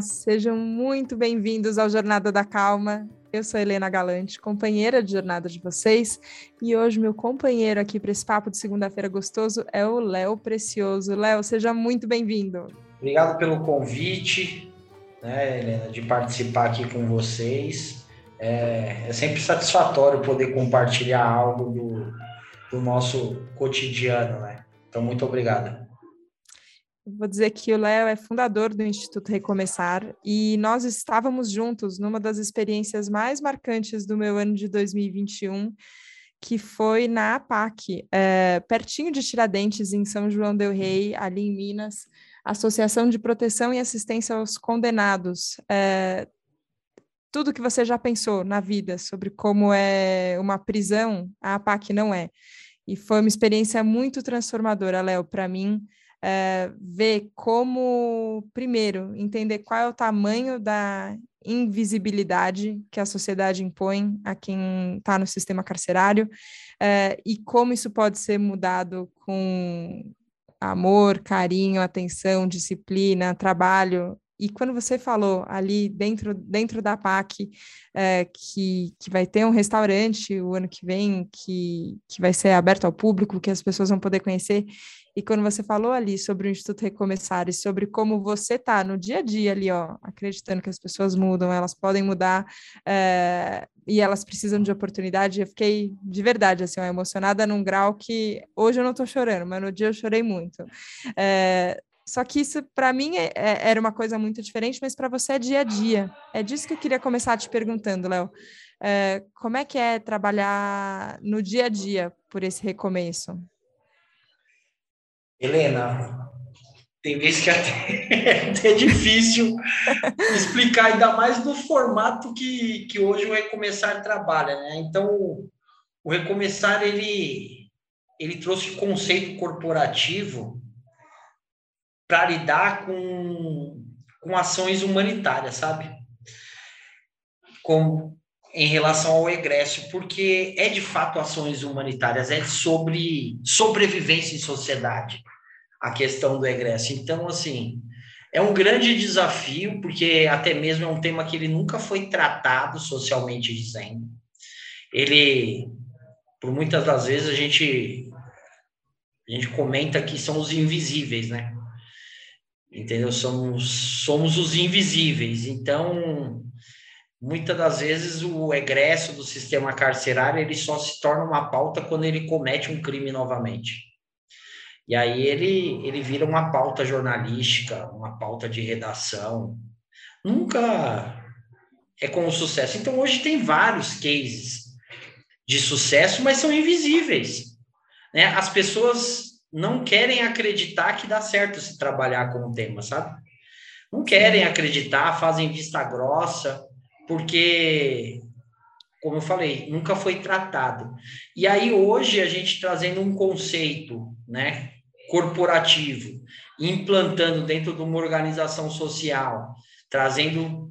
Olá, sejam muito bem-vindos ao Jornada da Calma. Eu sou Helena Galante, companheira de jornada de vocês, e hoje meu companheiro aqui para esse papo de segunda-feira gostoso é o Léo Precioso. Léo, seja muito bem-vindo. Obrigado pelo convite, né, Helena, de participar aqui com vocês. É, é sempre satisfatório poder compartilhar algo do, do nosso cotidiano, né? Então, muito obrigado. Vou dizer que o Léo é fundador do Instituto Recomeçar e nós estávamos juntos numa das experiências mais marcantes do meu ano de 2021, que foi na APAC, é, pertinho de Tiradentes, em São João del Rei, ali em Minas, Associação de Proteção e Assistência aos Condenados. É, tudo que você já pensou na vida sobre como é uma prisão, a APAC não é. E foi uma experiência muito transformadora, Léo, para mim é, ver como, primeiro, entender qual é o tamanho da invisibilidade que a sociedade impõe a quem está no sistema carcerário é, e como isso pode ser mudado com amor, carinho, atenção, disciplina, trabalho. E quando você falou ali dentro, dentro da PAC é, que, que vai ter um restaurante o ano que vem, que, que vai ser aberto ao público, que as pessoas vão poder conhecer, e quando você falou ali sobre o Instituto Recomeçar e sobre como você está no dia a dia ali, ó, acreditando que as pessoas mudam, elas podem mudar é, e elas precisam de oportunidade, eu fiquei de verdade assim, ó, emocionada num grau que hoje eu não estou chorando, mas no dia eu chorei muito. É, só que isso, para mim, é, é, era uma coisa muito diferente, mas para você é dia a dia. É disso que eu queria começar te perguntando, Léo. É, como é que é trabalhar no dia a dia por esse recomeço? Helena, tem vezes que até, até é difícil explicar, ainda mais no formato que, que hoje o Recomeçar trabalha, né? Então, o Recomeçar, ele, ele trouxe conceito corporativo para lidar com, com ações humanitárias, sabe? Com, em relação ao egresso, porque é de fato ações humanitárias, é sobre sobrevivência em sociedade a questão do egresso. Então, assim, é um grande desafio, porque até mesmo é um tema que ele nunca foi tratado socialmente dizendo. Ele, por muitas das vezes, a gente, a gente comenta que são os invisíveis, né? Entendeu? Somos, somos os invisíveis. Então, muitas das vezes, o egresso do sistema carcerário ele só se torna uma pauta quando ele comete um crime novamente. E aí ele, ele vira uma pauta jornalística, uma pauta de redação. Nunca é com sucesso. Então, hoje tem vários cases de sucesso, mas são invisíveis. Né? As pessoas não querem acreditar que dá certo se trabalhar com o tema, sabe? Não querem acreditar, fazem vista grossa, porque, como eu falei, nunca foi tratado. E aí, hoje, a gente trazendo um conceito, né? corporativo, implantando dentro de uma organização social, trazendo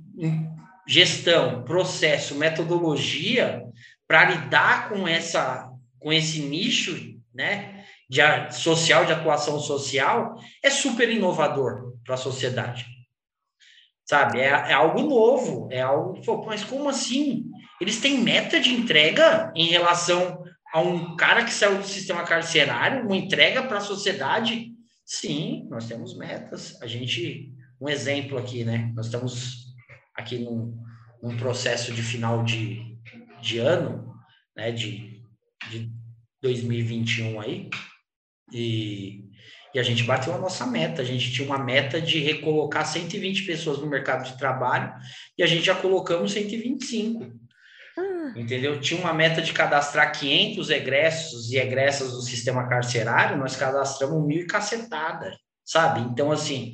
gestão, processo, metodologia para lidar com essa com esse nicho, né, de social de atuação social, é super inovador para a sociedade. Sabe? É, é, algo novo, é algo, mas como assim? Eles têm meta de entrega em relação a um cara que saiu do sistema carcerário, uma entrega para a sociedade? Sim, nós temos metas. A gente, um exemplo aqui, né? Nós estamos aqui num, num processo de final de, de ano, né? De, de 2021 aí, e, e a gente bateu a nossa meta. A gente tinha uma meta de recolocar 120 pessoas no mercado de trabalho e a gente já colocamos 125 entendeu? Tinha uma meta de cadastrar 500 egressos e egressas do sistema carcerário, nós cadastramos mil e cacetada, sabe? Então, assim,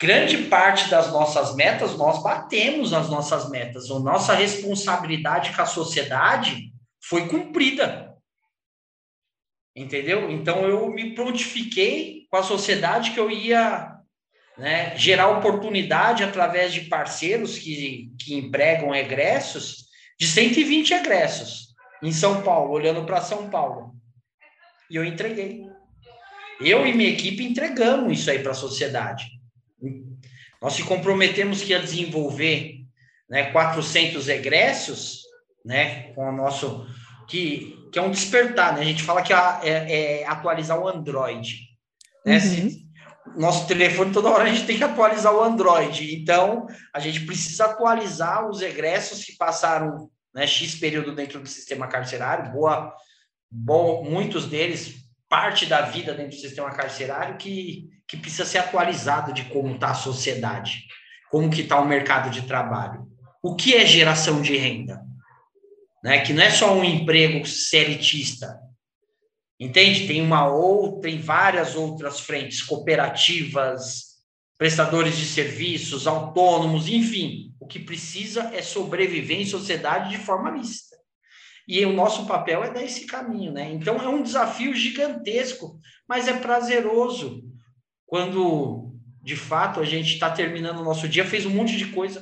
grande parte das nossas metas, nós batemos nas nossas metas. A nossa responsabilidade com a sociedade foi cumprida. Entendeu? Então, eu me prontifiquei com a sociedade que eu ia né, gerar oportunidade através de parceiros que, que empregam egressos de 120 egressos em São Paulo, olhando para São Paulo. E eu entreguei. Eu e minha equipe entregamos isso aí para a sociedade. Nós se comprometemos que ia desenvolver né, 400 egressos, né, com o nosso que, que é um despertar, né? A gente fala que é, é, é atualizar o Android. Né? Uhum. Nosso telefone toda hora a gente tem que atualizar o Android. Então, a gente precisa atualizar os egressos que passaram né, X período dentro do sistema carcerário, boa, bom, muitos deles, parte da vida dentro do sistema carcerário que, que precisa ser atualizado de como está a sociedade, como que está o mercado de trabalho. O que é geração de renda? Né? Que não é só um emprego seritista, Entende? Tem uma outra, tem várias outras frentes, cooperativas, prestadores de serviços, autônomos, enfim. O que precisa é sobreviver em sociedade de forma mista. E o nosso papel é dar esse caminho, né? Então é um desafio gigantesco, mas é prazeroso quando de fato a gente está terminando o nosso dia, fez um monte de coisa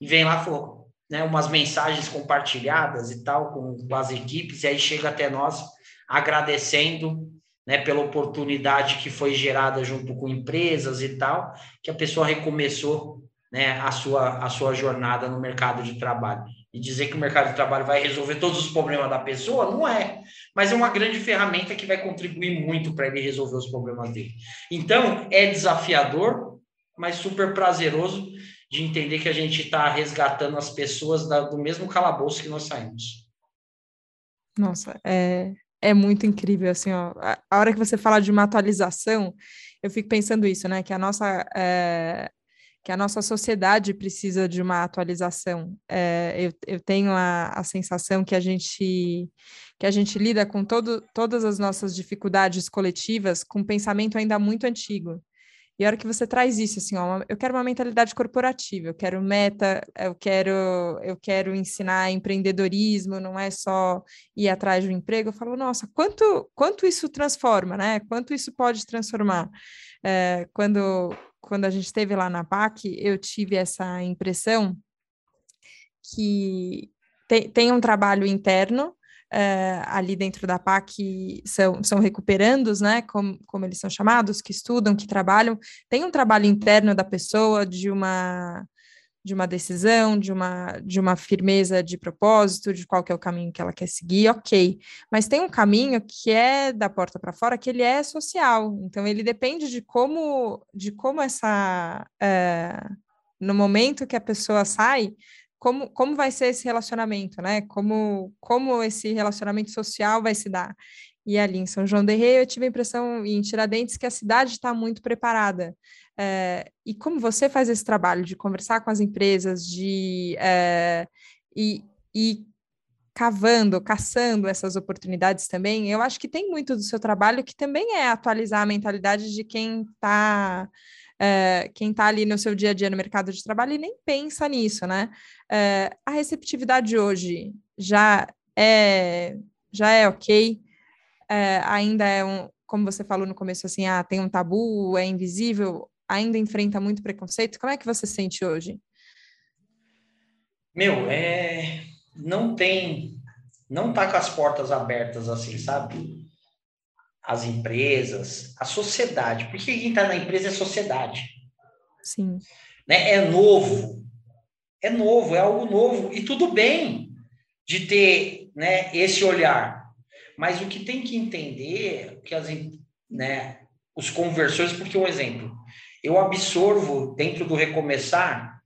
e vem lá falou, né, umas mensagens compartilhadas e tal com, as equipes, e aí chega até nós agradecendo né, pela oportunidade que foi gerada junto com empresas e tal, que a pessoa recomeçou né, a, sua, a sua jornada no mercado de trabalho. E dizer que o mercado de trabalho vai resolver todos os problemas da pessoa, não é. Mas é uma grande ferramenta que vai contribuir muito para ele resolver os problemas dele. Então, é desafiador, mas super prazeroso de entender que a gente está resgatando as pessoas da, do mesmo calabouço que nós saímos. Nossa, é, é muito incrível, assim, ó. A hora que você fala de uma atualização, eu fico pensando isso, né? Que a nossa, é, que a nossa sociedade precisa de uma atualização. É, eu, eu tenho a, a sensação que a gente que a gente lida com todo, todas as nossas dificuldades coletivas com um pensamento ainda muito antigo. E a hora que você traz isso, assim, ó, eu quero uma mentalidade corporativa, eu quero meta, eu quero, eu quero ensinar empreendedorismo, não é só ir atrás de um emprego. Eu falo, nossa, quanto, quanto isso transforma, né? Quanto isso pode transformar? É, quando, quando a gente esteve lá na PAC, eu tive essa impressão que tem, tem um trabalho interno uh, ali dentro da PAC são, são recuperandos, né, como, como eles são chamados, que estudam, que trabalham, tem um trabalho interno da pessoa, de uma de uma decisão, de uma, de uma firmeza de propósito, de qual que é o caminho que ela quer seguir, ok. Mas tem um caminho que é da porta para fora, que ele é social. Então ele depende de como, de como essa, é, no momento que a pessoa sai, como, como vai ser esse relacionamento, né? Como, como esse relacionamento social vai se dar. E ali em São João de Rei, eu tive a impressão, em Tiradentes, que a cidade está muito preparada. É, e como você faz esse trabalho de conversar com as empresas, de é, e, e cavando, caçando essas oportunidades também, eu acho que tem muito do seu trabalho que também é atualizar a mentalidade de quem está é, quem está ali no seu dia a dia no mercado de trabalho e nem pensa nisso, né? É, a receptividade hoje já é já é ok, é, ainda é um, como você falou no começo, assim, ah, tem um tabu, é invisível, ainda enfrenta muito preconceito. Como é que você sente hoje? Meu, é não tem, não tá com as portas abertas assim, sabe? As empresas, a sociedade, porque quem está na empresa é sociedade. Sim. Né? É novo, é novo, é algo novo, e tudo bem de ter né, esse olhar. Mas o que tem que entender que as, né, os conversores, porque um exemplo, eu absorvo dentro do Recomeçar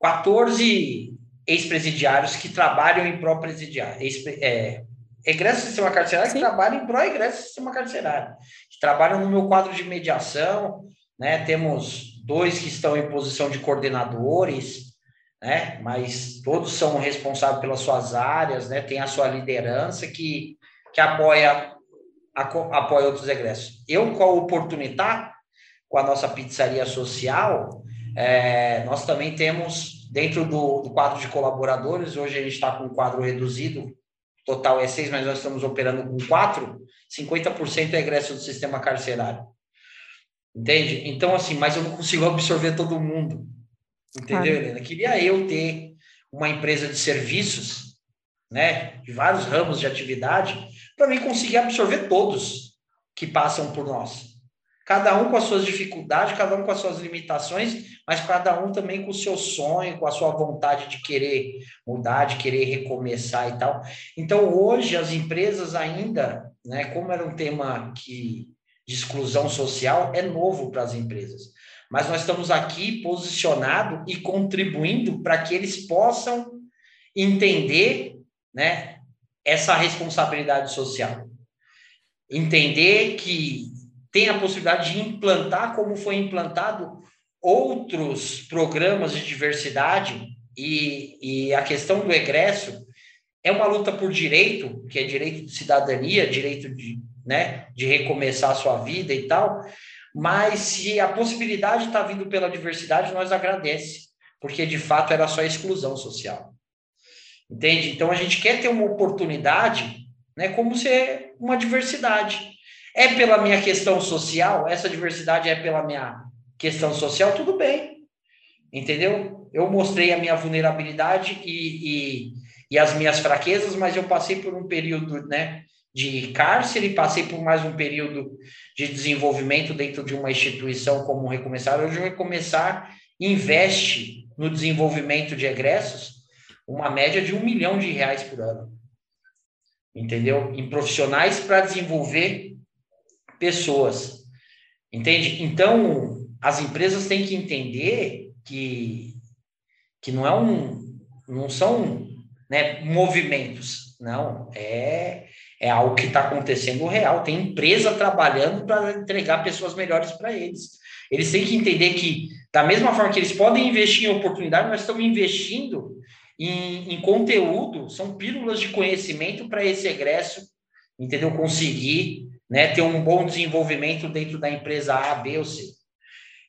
14 ex-presidiários que trabalham em pró-presidiário, é, egresso do sistema carcerário Sim. que trabalham em pró-egresso do sistema carcerário, que trabalham no meu quadro de mediação, né? Temos dois que estão em posição de coordenadores, né? Mas todos são responsáveis pelas suas áreas, né? Tem a sua liderança que, que apoia, apoia outros egressos. Eu, com a oportunidade, com a nossa pizzaria social, é, nós também temos, dentro do, do quadro de colaboradores, hoje a gente está com um quadro reduzido, total é seis, mas nós estamos operando com quatro, 50% é egresso do sistema carcerário. Entende? Então, assim, mas eu não consigo absorver todo mundo. Entendeu, claro. Helena? Queria eu ter uma empresa de serviços, né, de vários ramos de atividade, para mim conseguir absorver todos que passam por nós. Cada um com as suas dificuldades, cada um com as suas limitações, mas cada um também com o seu sonho, com a sua vontade de querer mudar, de querer recomeçar e tal. Então, hoje, as empresas ainda, né, como era um tema que, de exclusão social, é novo para as empresas. Mas nós estamos aqui posicionado e contribuindo para que eles possam entender né, essa responsabilidade social. Entender que tem a possibilidade de implantar, como foi implantado, outros programas de diversidade e, e a questão do egresso é uma luta por direito, que é direito de cidadania, direito de, né, de recomeçar a sua vida e tal, mas se a possibilidade está vindo pela diversidade, nós agradece, porque de fato era só exclusão social. Entende? Então a gente quer ter uma oportunidade, né, como ser uma diversidade. É pela minha questão social, essa diversidade é pela minha questão social, tudo bem. Entendeu? Eu mostrei a minha vulnerabilidade e, e, e as minhas fraquezas, mas eu passei por um período né, de cárcere, passei por mais um período de desenvolvimento dentro de uma instituição como Recomeçar. Hoje Recomeçar investe no desenvolvimento de egressos uma média de um milhão de reais por ano. Entendeu? Em profissionais para desenvolver pessoas. Entende? Então, as empresas têm que entender que, que não é um não são né, movimentos, não, é, é algo que está acontecendo real. Tem empresa trabalhando para entregar pessoas melhores para eles. Eles têm que entender que, da mesma forma que eles podem investir em oportunidade, nós estamos investindo em, em conteúdo, são pílulas de conhecimento para esse egresso, entendeu? Conseguir né, ter um bom desenvolvimento dentro da empresa A, B ou C.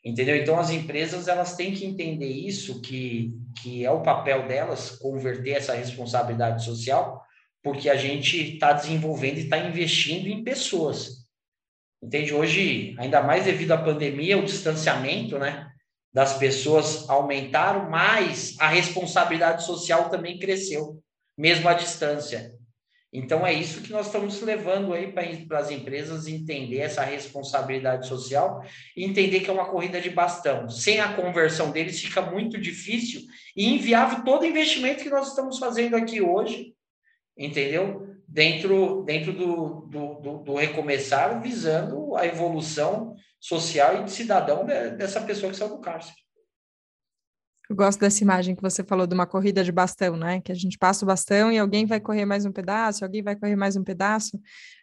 Entendeu? Então, as empresas elas têm que entender isso, que, que é o papel delas converter essa responsabilidade social, porque a gente está desenvolvendo e está investindo em pessoas. Entende? Hoje, ainda mais devido à pandemia, o distanciamento né, das pessoas aumentaram, mas a responsabilidade social também cresceu, mesmo à distância. Então, é isso que nós estamos levando aí para as empresas entender essa responsabilidade social e entender que é uma corrida de bastão. Sem a conversão deles, fica muito difícil e inviável todo investimento que nós estamos fazendo aqui hoje, entendeu? Dentro, dentro do, do, do, do recomeçar, visando a evolução social e de cidadão dessa pessoa que saiu do cárcere. Eu gosto dessa imagem que você falou de uma corrida de bastão, né? Que a gente passa o bastão e alguém vai correr mais um pedaço, alguém vai correr mais um pedaço.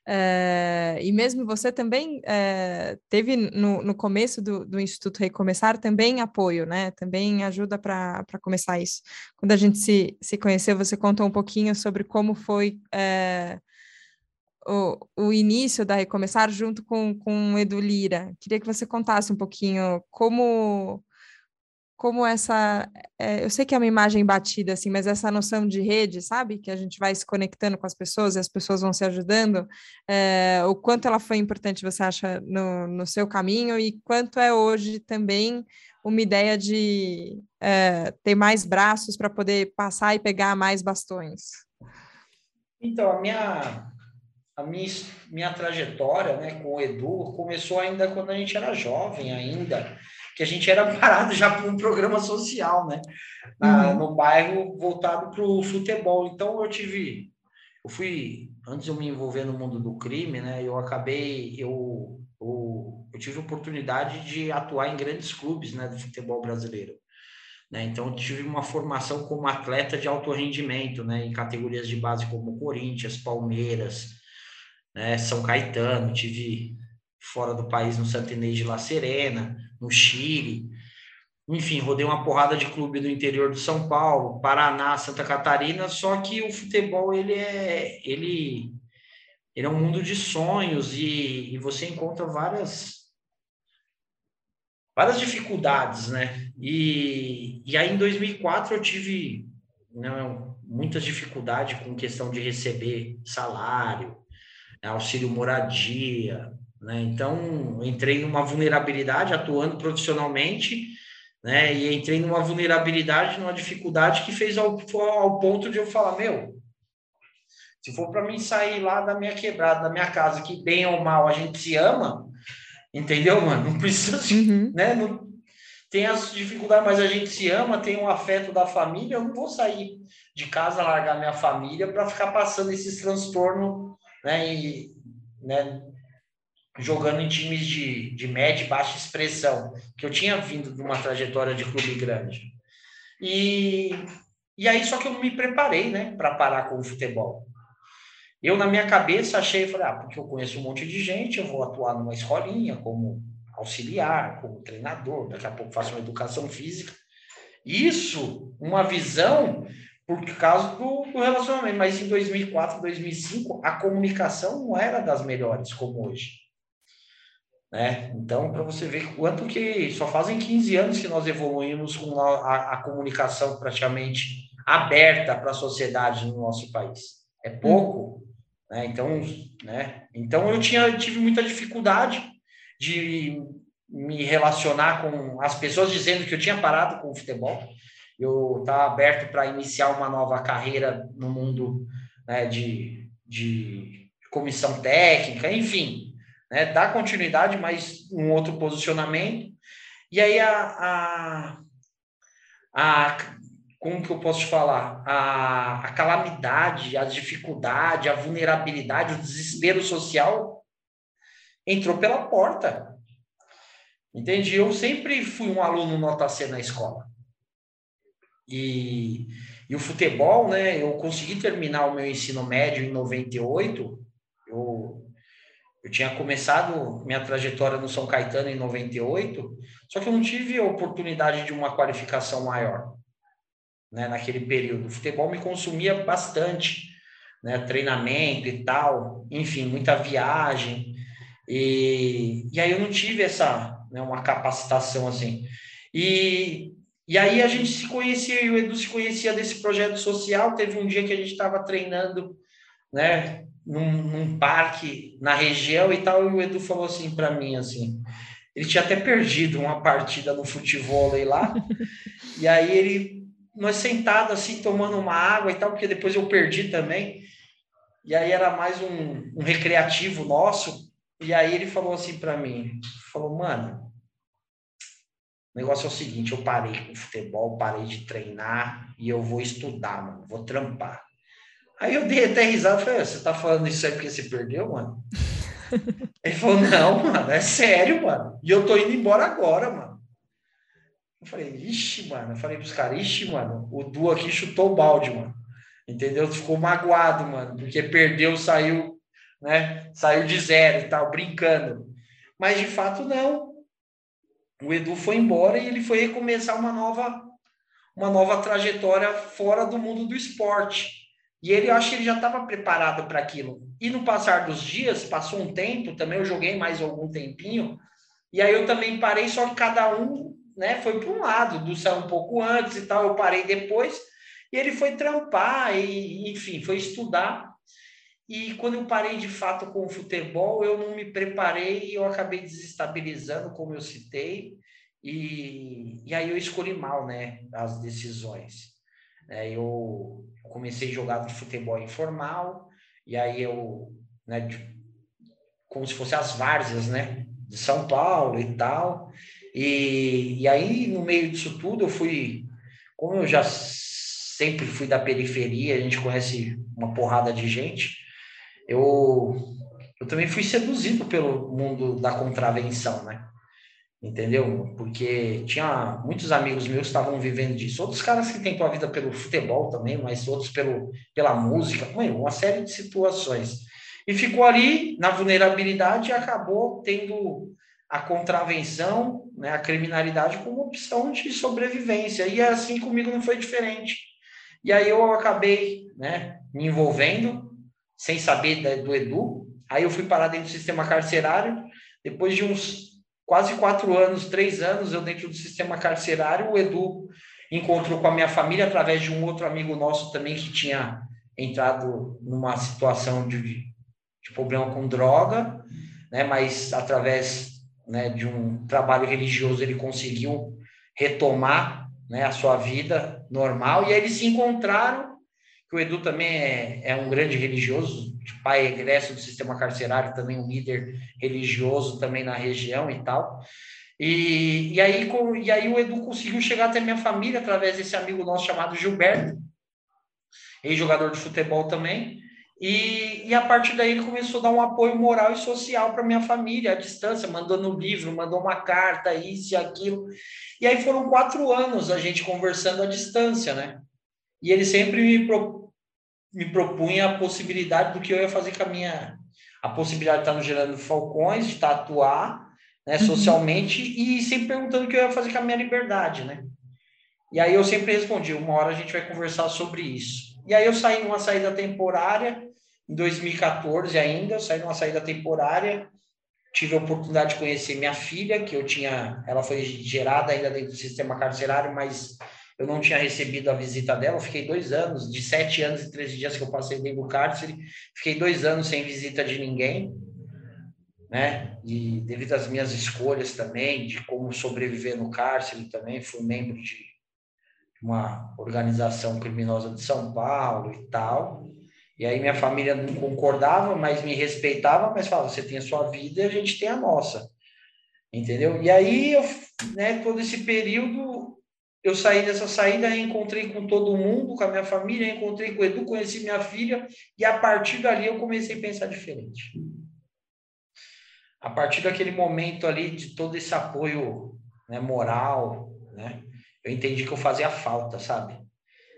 É, e mesmo você também é, teve no, no começo do, do Instituto Recomeçar também apoio, né? Também ajuda para começar isso. Quando a gente se, se conheceu, você contou um pouquinho sobre como foi. É, o, o início da Recomeçar junto com, com o Edu Lira. Queria que você contasse um pouquinho como como essa, é, eu sei que é uma imagem batida assim, mas essa noção de rede, sabe, que a gente vai se conectando com as pessoas e as pessoas vão se ajudando, é, o quanto ela foi importante você acha no, no seu caminho e quanto é hoje também uma ideia de é, ter mais braços para poder passar e pegar mais bastões. Então a minha a minha, minha trajetória né, com o Edu começou ainda quando a gente era jovem ainda que a gente era parado já por um programa social, né? Na, uhum. No bairro voltado para o futebol. Então eu tive, eu fui antes de eu me envolver no mundo do crime, né? Eu acabei, eu, eu, eu tive oportunidade de atuar em grandes clubes, né, do futebol brasileiro. Né? Então, eu tive uma formação como atleta de alto rendimento, né, em categorias de base como Corinthians, Palmeiras, né, São Caetano, tive fora do país no Santa Inês de La Serena, no Chile. Enfim, rodei uma porrada de clube do interior de São Paulo, Paraná, Santa Catarina, só que o futebol ele é ele ele é um mundo de sonhos e, e você encontra várias várias dificuldades, né? E, e aí em 2004 eu tive né, muitas dificuldades com questão de receber salário, auxílio moradia, né? Então, entrei numa vulnerabilidade atuando profissionalmente, né? E entrei numa vulnerabilidade, numa dificuldade que fez ao, ao ponto de eu falar: meu, se for para mim sair lá da minha quebrada, da minha casa, que bem ou mal a gente se ama, Entendeu, mano? Não precisa, uhum. né? Não, tem as dificuldades, mas a gente se ama, tem o um afeto da família. Eu não vou sair de casa, largar minha família para ficar passando esses transtornos, né? E, né? Jogando em times de, de média e baixa expressão, que eu tinha vindo de uma trajetória de clube grande. E, e aí, só que eu me preparei, né, para parar com o futebol. Eu, na minha cabeça, achei, falei, ah, porque eu conheço um monte de gente, eu vou atuar numa escolinha como auxiliar, como treinador, daqui a pouco faço uma educação física. Isso, uma visão por causa do, do, relacionamento. Mas em 2004, 2005, a comunicação não era das melhores como hoje. Né? Então, para você ver quanto que só fazem 15 anos que nós evoluímos com a, a, comunicação praticamente aberta para a sociedade no nosso país. É pouco. Né? Então, né? então eu tinha, tive muita dificuldade de me relacionar com as pessoas dizendo que eu tinha parado com o futebol. Eu estava aberto para iniciar uma nova carreira no mundo né, de, de comissão técnica, enfim, né, continuidade, mas um outro posicionamento. E aí a, a, a como que eu posso falar? A, a calamidade, a dificuldade, a vulnerabilidade, o desespero social entrou pela porta. Entendi. Eu sempre fui um aluno nota C na escola. E, e o futebol, né? Eu consegui terminar o meu ensino médio em 98. Eu, tinha começado minha trajetória no São Caetano em 98, só que eu não tive a oportunidade de uma qualificação maior né, naquele período. O futebol me consumia bastante, né, treinamento e tal, enfim, muita viagem. E, e aí eu não tive essa, né, uma capacitação assim. E, e aí a gente se conhecia, e o Edu se conhecia desse projeto social. Teve um dia que a gente estava treinando, né, num, num, parque na região e tal, e o Edu falou assim para mim, assim, ele tinha até perdido uma partida no futebol lá, e aí ele nós sentados assim, tomando uma água e tal, porque depois eu perdi também. E aí era mais um, um recreativo nosso. E aí ele falou assim para mim, falou, mano, o negócio é o seguinte, eu parei com futebol, parei de treinar e eu vou estudar, mano, vou trampar. Aí eu dei até risada, falei, você tá falando isso aí porque você perdeu, mano? Ele falou, não, mano, é sério, mano. E eu tô indo embora agora, mano. Eu falei, ixi, mano. Eu falei pros caras, ixi, mano, o Du aqui chutou o balde, mano. Entendeu? Ficou magoado, mano, porque perdeu, saiu, né? Saiu de zero e tal, brincando. Mas de fato, não. O Edu foi embora e ele foi recomeçar uma nova, uma nova trajetória fora do mundo do esporte. E ele, eu acho que ele já estava preparado para aquilo. E no passar dos dias, passou um tempo, também eu joguei mais algum tempinho, e aí eu também parei, só que cada um né, foi para um lado, do saiu um pouco antes e tal, eu parei depois, e ele foi trampar, e, enfim, foi estudar. E quando eu parei de fato com o futebol, eu não me preparei e eu acabei desestabilizando, como eu citei, e, e aí eu escolhi mal, né, as decisões. É, eu comecei a jogar de futebol informal, e aí eu, né, de, como se fosse as várzeas, né, de São Paulo e tal, e, e aí, no meio disso tudo, eu fui, como eu já sempre fui da periferia, a gente conhece uma porrada de gente, eu, eu também fui seduzido pelo mundo da contravenção, né? Entendeu? Porque tinha muitos amigos meus que estavam vivendo disso, outros caras que tentam a vida pelo futebol também, mas outros pelo, pela música, uma série de situações. E ficou ali na vulnerabilidade e acabou tendo a contravenção, né, a criminalidade como opção de sobrevivência. E assim comigo não foi diferente. E aí eu acabei né, me envolvendo, sem saber do Edu. Aí eu fui parar dentro do sistema carcerário. Depois de uns quase quatro anos, três anos, eu dentro do sistema carcerário, o Edu encontrou com a minha família através de um outro amigo nosso também que tinha entrado numa situação de, de problema com droga, né, mas através né, de um trabalho religioso, ele conseguiu retomar né, a sua vida normal, e aí eles se encontraram, que o Edu também é, é um grande religioso, de pai egresso do sistema carcerário, também um líder religioso também na região e tal. E, e, aí, com, e aí o Edu conseguiu chegar até minha família através desse amigo nosso chamado Gilberto, ex-jogador de futebol também. E, e a partir daí ele começou a dar um apoio moral e social para minha família, à distância, mandando livro, mandou uma carta, isso e aquilo. E aí foram quatro anos a gente conversando à distância, né? E ele sempre me, me propunha a possibilidade do que eu ia fazer com a minha. A possibilidade de estar no Gerando Falcões, de tatuar, né, uhum. socialmente, e sempre perguntando o que eu ia fazer com a minha liberdade, né? E aí eu sempre respondi: uma hora a gente vai conversar sobre isso. E aí eu saí numa saída temporária, em 2014 ainda, eu saí numa saída temporária, tive a oportunidade de conhecer minha filha, que eu tinha, ela foi gerada ainda dentro do sistema carcerário, mas eu não tinha recebido a visita dela, fiquei dois anos, de sete anos e treze dias que eu passei dentro do cárcere, fiquei dois anos sem visita de ninguém, né? E devido às minhas escolhas também, de como sobreviver no cárcere também, fui membro de uma organização criminosa de São Paulo e tal. E aí minha família não concordava, mas me respeitava, mas falava, você tem a sua vida e a gente tem a nossa. Entendeu? E aí, eu, né, todo esse período, eu saí dessa saída, encontrei com todo mundo, com a minha família, encontrei com o Edu, conheci minha filha, e a partir dali eu comecei a pensar diferente. A partir daquele momento ali, de todo esse apoio né, moral, né, eu entendi que eu fazia falta, sabe?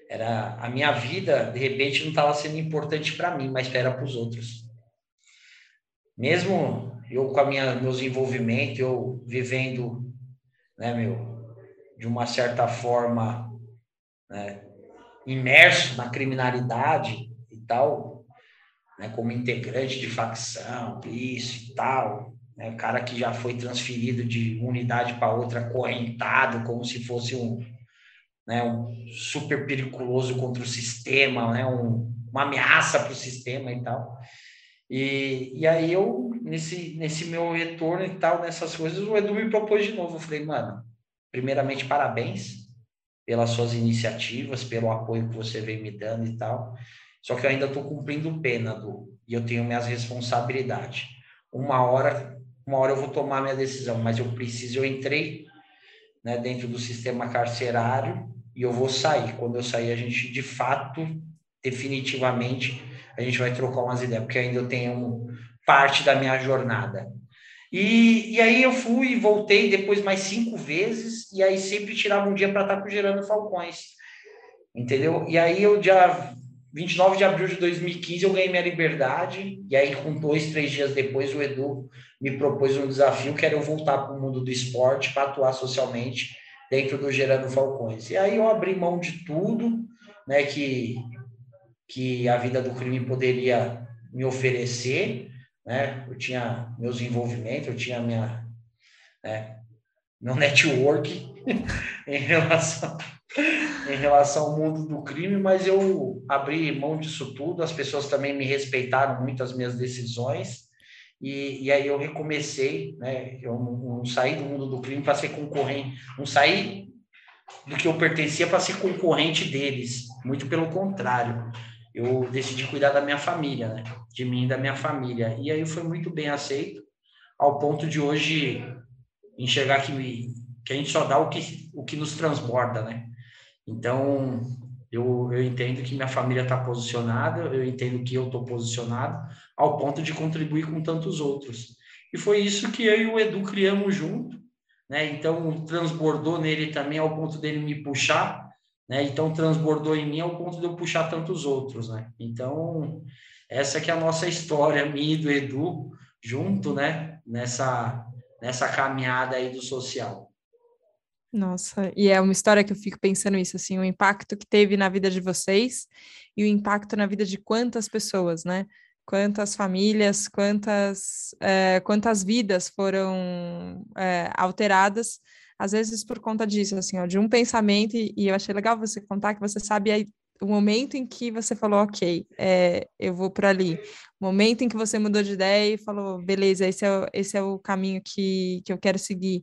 Era a minha vida, de repente, não estava sendo importante para mim, mas era para os outros. Mesmo eu com a minha meus envolvimentos, eu vivendo, né, meu, de uma certa forma, né, imerso na criminalidade e tal, né, como integrante de facção, isso e tal, né, cara que já foi transferido de unidade para outra correntado, como se fosse um, né, um super periculoso contra o sistema, né, um, uma ameaça para o sistema e tal. E, e aí eu, nesse, nesse meu retorno e tal, nessas coisas, o Edu me propôs de novo. Eu falei, mano, primeiramente, parabéns pelas suas iniciativas, pelo apoio que você vem me dando e tal. Só que eu ainda estou cumprindo pena, do e eu tenho minhas responsabilidades. Uma hora, uma hora eu vou tomar minha decisão, mas eu preciso, eu entrei né, dentro do sistema carcerário e eu vou sair. Quando eu sair, a gente de fato, definitivamente, a gente vai trocar umas ideias, porque ainda eu tenho parte da minha jornada. E, e aí eu fui e voltei depois mais cinco vezes, e aí sempre tirava um dia para estar com Gerando Falcões. Entendeu? E aí eu dia 29 de abril de 2015 eu ganhei minha liberdade, e aí com dois, três dias depois o Edu me propôs um desafio que era eu voltar para o mundo do esporte para atuar socialmente dentro do Gerando Falcões. E aí eu abri mão de tudo, né, que, que a vida do crime poderia me oferecer, né? Eu tinha meus envolvimentos, eu tinha minha, né, meu network em relação em relação ao mundo do crime, mas eu abri mão disso tudo, as pessoas também me respeitaram muito as minhas decisões, e, e aí eu recomecei, né? Eu não, não saí do mundo do crime para ser concorrente, não saí do que eu pertencia para ser concorrente deles, muito pelo contrário. Eu decidi cuidar da minha família, né? De mim e da minha família. E aí foi muito bem aceito, ao ponto de hoje enxergar que, que a gente só dá o que, o que nos transborda, né? Então, eu, eu entendo que minha família está posicionada, eu entendo que eu estou posicionado, ao ponto de contribuir com tantos outros. E foi isso que eu e o Edu criamos junto, né? Então transbordou nele também ao ponto dele me puxar, né? Então transbordou em mim ao ponto de eu puxar tantos outros, né? Então essa que é a nossa história, minha e do Edu junto, né? Nessa nessa caminhada aí do social. Nossa, e é uma história que eu fico pensando isso, assim, o impacto que teve na vida de vocês e o impacto na vida de quantas pessoas, né? quantas famílias, quantas, é, quantas vidas foram é, alteradas, às vezes por conta disso, assim, ó, de um pensamento, e, e, eu achei legal você contar que você sabe aí o momento em que você falou, ok, é, eu vou por ali, o momento em que você mudou de ideia e falou, beleza, esse é, esse é o caminho que, que eu quero seguir,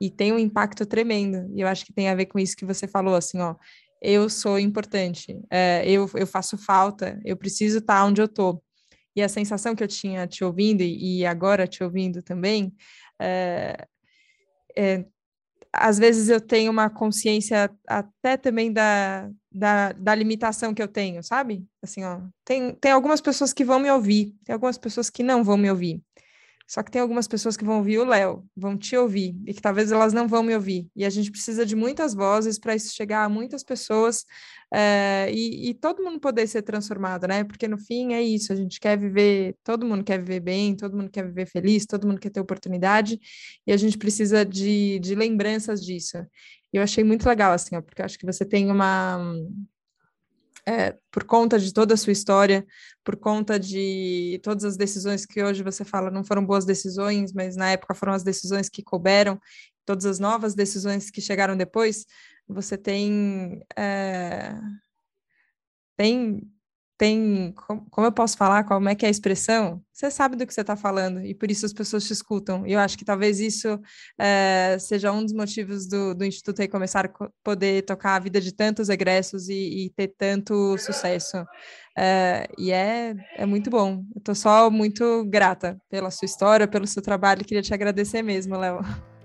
e tem um impacto tremendo, e eu acho que tem a ver com isso que você falou, assim, ó, eu sou importante, é, eu, eu faço falta, eu preciso estar onde eu estou e a sensação que eu tinha te ouvindo e agora te ouvindo também, é, é, às vezes eu tenho uma consciência até também da, da, da, limitação que eu tenho, sabe? Assim, ó, tem, tem algumas pessoas que vão me ouvir, tem algumas pessoas que não vão me ouvir. Só que tem algumas pessoas que vão ouvir o Léo, vão te ouvir, e que talvez elas não vão me ouvir. E a gente precisa de muitas vozes para isso chegar a muitas pessoas é, e, e, todo mundo poder ser transformado, né? Porque no fim é isso, a gente quer viver, todo mundo quer viver bem, todo mundo quer viver feliz, todo mundo quer ter oportunidade, e a gente precisa de, de lembranças disso. E eu achei muito legal, assim, ó, porque eu acho que você tem uma é, por conta de toda a sua história, por conta de todas as decisões que hoje você fala não foram boas decisões, mas na época foram as decisões que couberam, todas as novas decisões que chegaram depois, você tem. É, tem tem, como eu posso falar, como é que é a expressão? Você sabe do que você está falando e por isso as pessoas te escutam. E eu acho que talvez isso é, seja um dos motivos do, do Instituto Recomeçar poder tocar a vida de tantos egressos e, e ter tanto sucesso. É, e é, é muito bom. Eu estou só muito grata pela sua história, pelo seu trabalho. Queria te agradecer mesmo, Léo.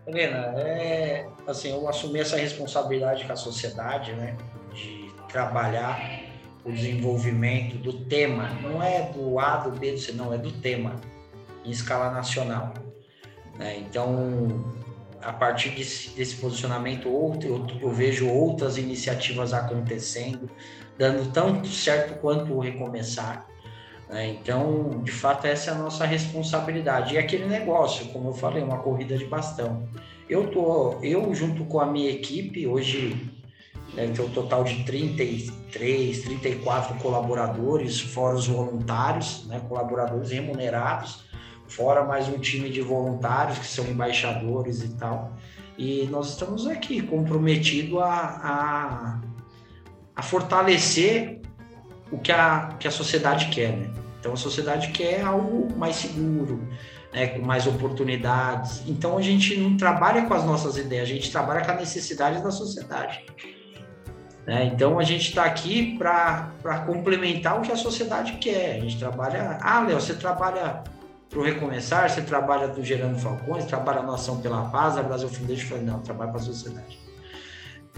Helena, é, assim, eu assumi essa responsabilidade com a sociedade, né, de trabalhar o desenvolvimento do tema, não é do A, do B, do C, não, é do tema, em escala nacional. Né? Então, a partir desse, desse posicionamento, outro, eu, eu, vejo outras iniciativas acontecendo, dando tanto certo quanto o recomeçar. Né? Então, de fato, essa é a nossa responsabilidade. E aquele negócio, como eu falei, uma corrida de bastão. Eu tô, eu junto com a minha equipe, hoje deve ter um total de 33, 34 colaboradores, fora os voluntários, né, colaboradores remunerados, fora mais um time de voluntários que são embaixadores e tal. E nós estamos aqui comprometidos a, a, a, fortalecer o que a, que a sociedade quer. Né? Então a sociedade quer algo mais seguro, né, com mais oportunidades. Então a gente não trabalha com as nossas ideias, a gente trabalha com a necessidade da sociedade. Né? Então a gente está aqui para complementar o que a sociedade quer. A gente trabalha. Ah, Léo, você trabalha para o Recomeçar, você trabalha do Gerando Falcões, trabalha na Ação pela Paz, a Brasil Foundation. Eu falei, não, trabalho para a sociedade.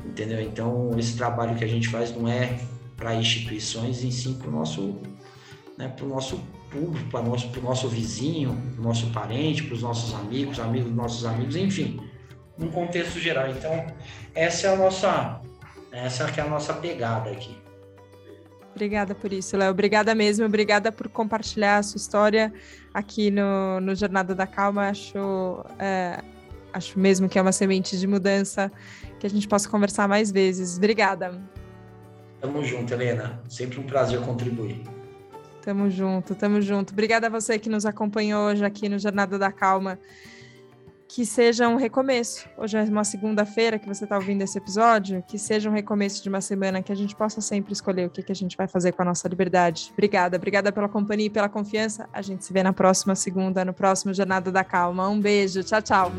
Entendeu? Então esse trabalho que a gente faz não é para instituições, em sim para o nosso, né, para o nosso público, para o nosso, nosso vizinho, para o nosso parente, para os nossos amigos, amigos dos nossos amigos, enfim, num contexto geral. Então, essa é a nossa essa que é a nossa pegada aqui. Obrigada por isso, Léo. Obrigada mesmo. Obrigada por compartilhar a sua história aqui no, no Jornada da Calma. Acho, é, acho mesmo que é uma semente de mudança que a gente possa conversar mais vezes. Obrigada. Tamo junto, Helena. Sempre um prazer contribuir. Tamo junto, tamo junto. Obrigada a você que nos acompanhou hoje aqui no Jornada da Calma que seja um recomeço. Hoje é uma segunda-feira que você está ouvindo esse episódio, que seja um recomeço de uma semana, que a gente possa sempre escolher o que, que a gente vai fazer com a nossa liberdade. Obrigada, obrigada pela companhia e pela confiança. A gente se vê na próxima segunda, no próximo Jornada da Calma. Um beijo, tchau, tchau.